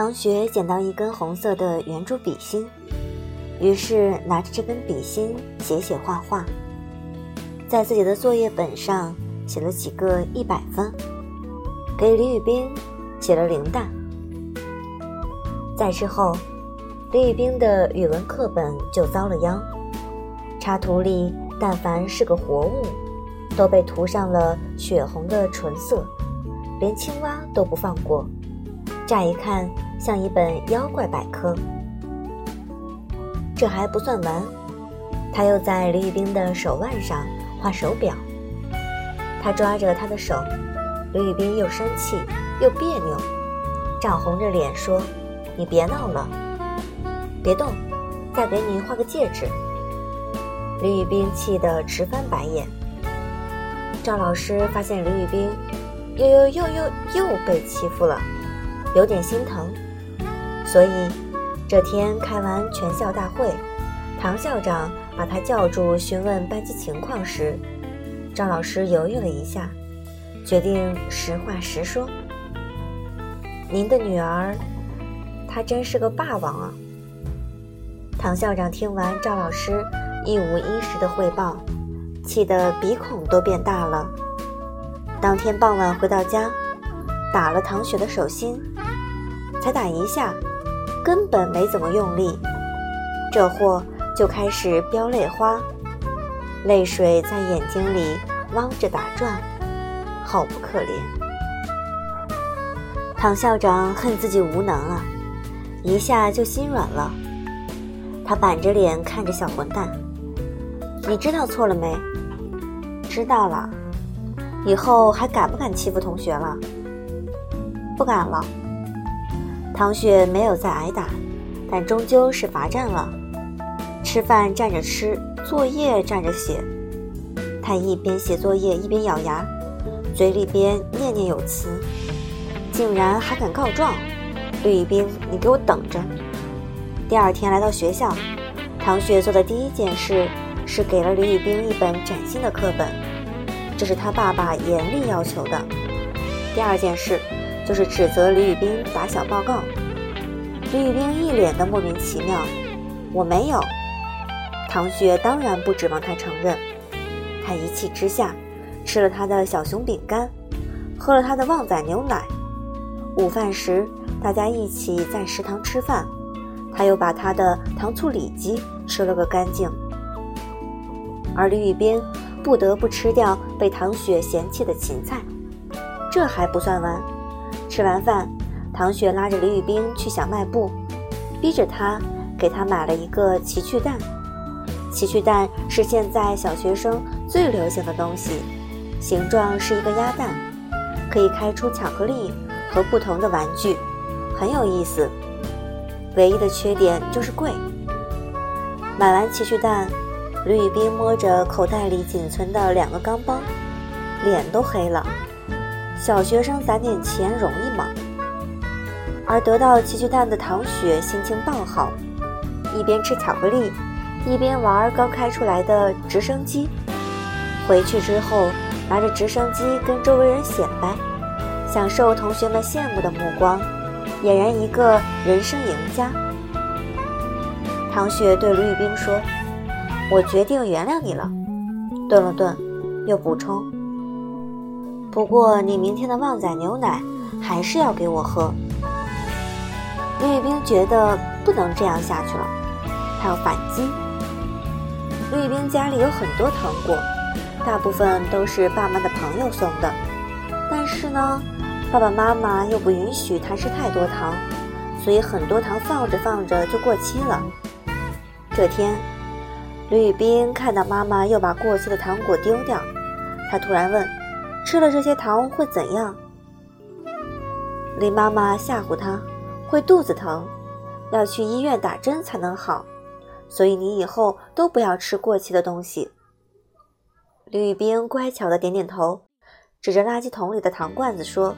唐雪捡到一根红色的圆珠笔芯，于是拿着这根笔芯写写画画，在自己的作业本上写了几个一百分，给李宇斌写了零蛋。在之后，李宇斌的语文课本就遭了殃，插图里但凡是个活物，都被涂上了血红的纯色，连青蛙都不放过。乍一看像一本妖怪百科。这还不算完，他又在李宇冰的手腕上画手表。他抓着他的手，李宇冰又生气又别扭，涨红着脸说：“你别闹了，别动，再给你画个戒指。”李宇冰气得直翻白眼。赵老师发现李宇冰又又又又又被欺负了。有点心疼，所以这天开完全校大会，唐校长把他叫住询问班级情况时，赵老师犹豫了一下，决定实话实说：“您的女儿，她真是个霸王啊！”唐校长听完赵老师一五一十的汇报，气得鼻孔都变大了。当天傍晚回到家。打了唐雪的手心，才打一下，根本没怎么用力，这货就开始飙泪花，泪水在眼睛里汪着打转，好不可怜。唐校长恨自己无能啊，一下就心软了。他板着脸看着小混蛋：“你知道错了没？知道了，以后还敢不敢欺负同学了？”不敢了。唐雪没有再挨打，但终究是罚站了。吃饭站着吃，作业站着写。他一边写作业一边咬牙，嘴里边念念有词，竟然还敢告状。吕宇斌，你给我等着！第二天来到学校，唐雪做的第一件事是给了吕宇冰一本崭新的课本，这是他爸爸严厉要求的。第二件事。就是指责李宇斌打小报告，李宇斌一脸的莫名其妙。我没有，唐雪当然不指望他承认。他一气之下，吃了他的小熊饼干，喝了他的旺仔牛奶。午饭时，大家一起在食堂吃饭，他又把他的糖醋里脊吃了个干净。而李宇斌不得不吃掉被唐雪嫌弃的芹菜。这还不算完。吃完饭，唐雪拉着李宇冰去小卖部，逼着他给他买了一个奇趣蛋。奇趣蛋是现在小学生最流行的东西，形状是一个鸭蛋，可以开出巧克力和不同的玩具，很有意思。唯一的缺点就是贵。买完奇趣蛋，李宇冰摸着口袋里仅存的两个钢镚，脸都黑了。小学生攒点钱容易吗？而得到奇趣蛋的唐雪心情爆好，一边吃巧克力，一边玩刚开出来的直升机。回去之后，拿着直升机跟周围人显摆，享受同学们羡慕的目光，俨然一个人生赢家。唐雪对卢宇冰说：“我决定原谅你了。”顿了顿，又补充。不过，你明天的旺仔牛奶还是要给我喝。李宇冰觉得不能这样下去了，他要反击。李宇冰家里有很多糖果，大部分都是爸妈的朋友送的，但是呢，爸爸妈妈又不允许他吃太多糖，所以很多糖放着放着就过期了。这天，李宇冰看到妈妈又把过期的糖果丢掉，他突然问。吃了这些糖会怎样？李妈妈吓唬他，会肚子疼，要去医院打针才能好，所以你以后都不要吃过期的东西。李宇冰乖巧的点点头，指着垃圾桶里的糖罐子说：“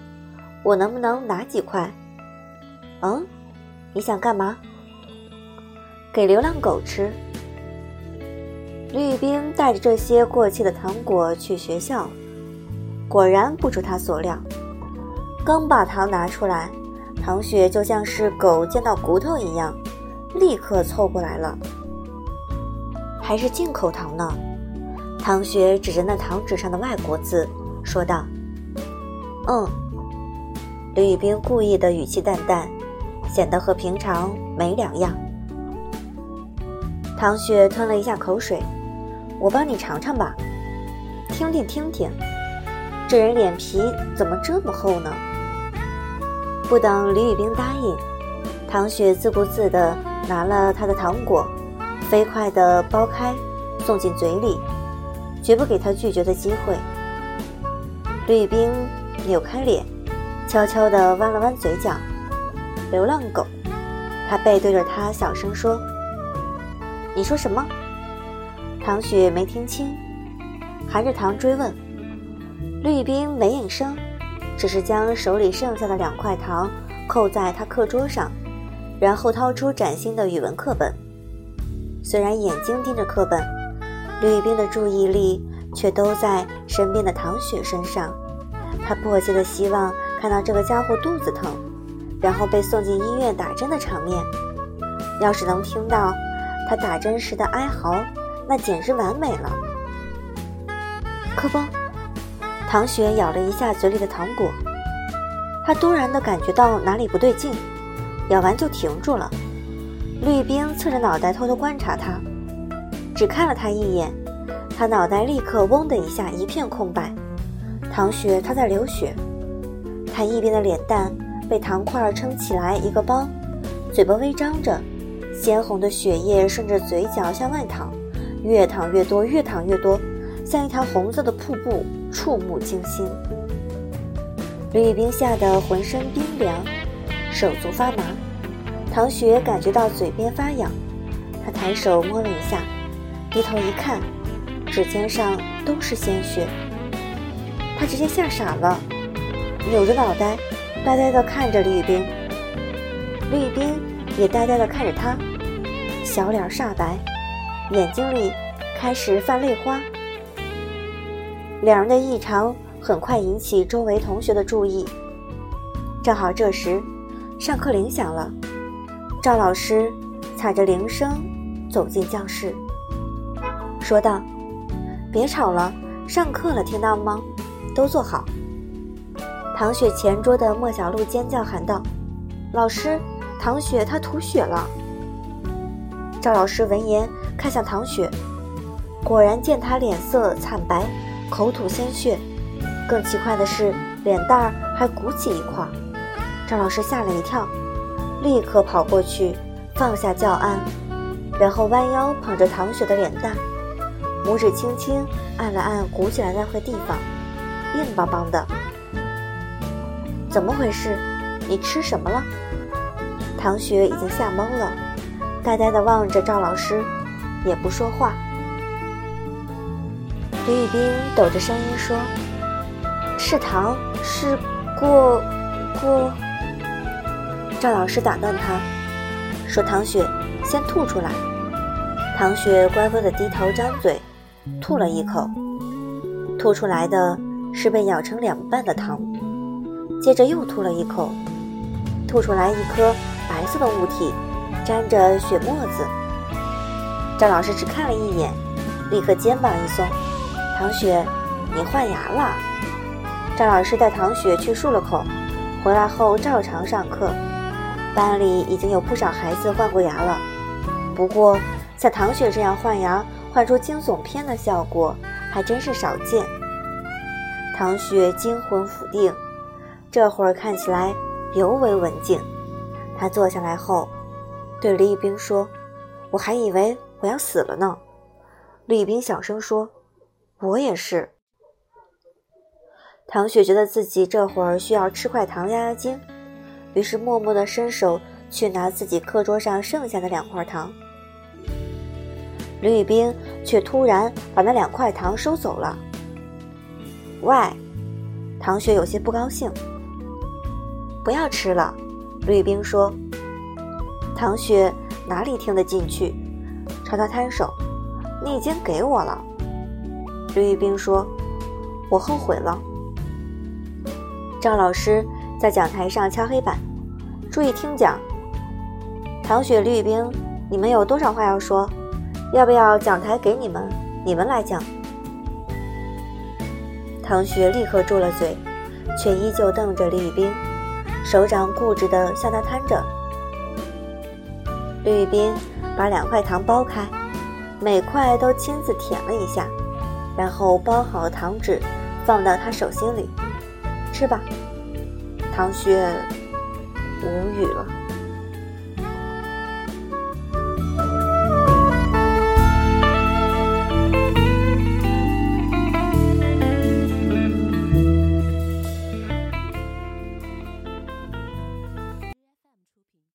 我能不能拿几块？”“嗯，你想干嘛？”“给流浪狗吃。”李宇冰带着这些过期的糖果去学校。果然不出他所料，刚把糖拿出来，唐雪就像是狗见到骨头一样，立刻凑过来了。还是进口糖呢？唐雪指着那糖纸上的外国字说道：“嗯。”李宇冰故意的语气淡淡，显得和平常没两样。唐雪吞了一下口水：“我帮你尝尝吧，听听听听，这人脸皮怎么这么厚呢？”不等李宇冰答应，唐雪自顾自地拿了他的糖果，飞快地剥开，送进嘴里，绝不给他拒绝的机会。李宇冰扭开脸。悄悄地弯了弯嘴角，流浪狗。他背对着他，小声说：“你说什么？”唐雪没听清，含着糖追问。绿冰没应声，只是将手里剩下的两块糖扣在他课桌上，然后掏出崭新的语文课本。虽然眼睛盯着课本，绿冰的注意力却都在身边的唐雪身上。他迫切的希望。看到这个家伙肚子疼，然后被送进医院打针的场面，要是能听到他打针时的哀嚎，那简直完美了。可不，唐雪咬了一下嘴里的糖果，她突然的感觉到哪里不对劲，咬完就停住了。绿冰侧着脑袋偷偷观察她，只看了他一眼，他脑袋立刻嗡的一下一片空白。唐雪，她在流血。他一边的脸蛋被糖块撑起来一个包，嘴巴微张着，鲜红的血液顺着嘴角向外淌，越淌越多，越淌越多，像一条红色的瀑布，触目惊心。吕玉冰吓得浑身冰凉，手足发麻。唐雪感觉到嘴边发痒，她抬手摸了一下，低头一看，指尖上都是鲜血。她直接吓傻了。扭着脑袋，呆呆地看着李宇冰。李宇冰也呆呆地看着他，小脸煞白，眼睛里开始泛泪花。两人的异常很快引起周围同学的注意。正好这时，上课铃响了，赵老师踩着铃声走进教室，说道：“别吵了，上课了，听到吗？都坐好。”唐雪前桌的莫小璐尖叫喊道：“老师，唐雪她吐血了！”赵老师闻言看向唐雪，果然见她脸色惨白，口吐鲜血，更奇怪的是脸蛋儿还鼓起一块。赵老师吓了一跳，立刻跑过去放下教案，然后弯腰捧着唐雪的脸蛋，拇指轻轻按了按鼓起来那块地方，硬邦邦的。怎么回事？你吃什么了？唐雪已经吓懵了，呆呆地望着赵老师，也不说话。李宇冰抖着声音说：“是糖，是过过。”赵老师打断他，说：“唐雪，先吐出来。”唐雪乖乖的低头张嘴，吐了一口，吐出来的是被咬成两半的糖。接着又吐了一口，吐出来一颗白色的物体，沾着血沫子。赵老师只看了一眼，立刻肩膀一松：“唐雪，你换牙了。”赵老师带唐雪去漱了口，回来后照常上课。班里已经有不少孩子换过牙了，不过像唐雪这样换牙换出惊悚片的效果还真是少见。唐雪惊魂甫定。这会儿看起来尤为文静。他坐下来后，对李一冰说：“我还以为我要死了呢。”李一冰小声说：“我也是。”唐雪觉得自己这会儿需要吃块糖压压惊，于是默默地伸手去拿自己课桌上剩下的两块糖。吕宇冰却突然把那两块糖收走了。喂，唐雪有些不高兴。不要吃了，吕宇冰说。唐雪哪里听得进去，朝他摊手：“你已经给我了。”绿冰说：“我后悔了。”赵老师在讲台上敲黑板，注意听讲。唐雪、绿冰，你们有多少话要说？要不要讲台给你们？你们来讲。唐雪立刻住了嘴，却依旧瞪着绿冰，手掌固执的向他摊着。绿冰把两块糖剥开，每块都亲自舔了一下，然后包好糖纸，放到他手心里，吃吧。唐雪无语了。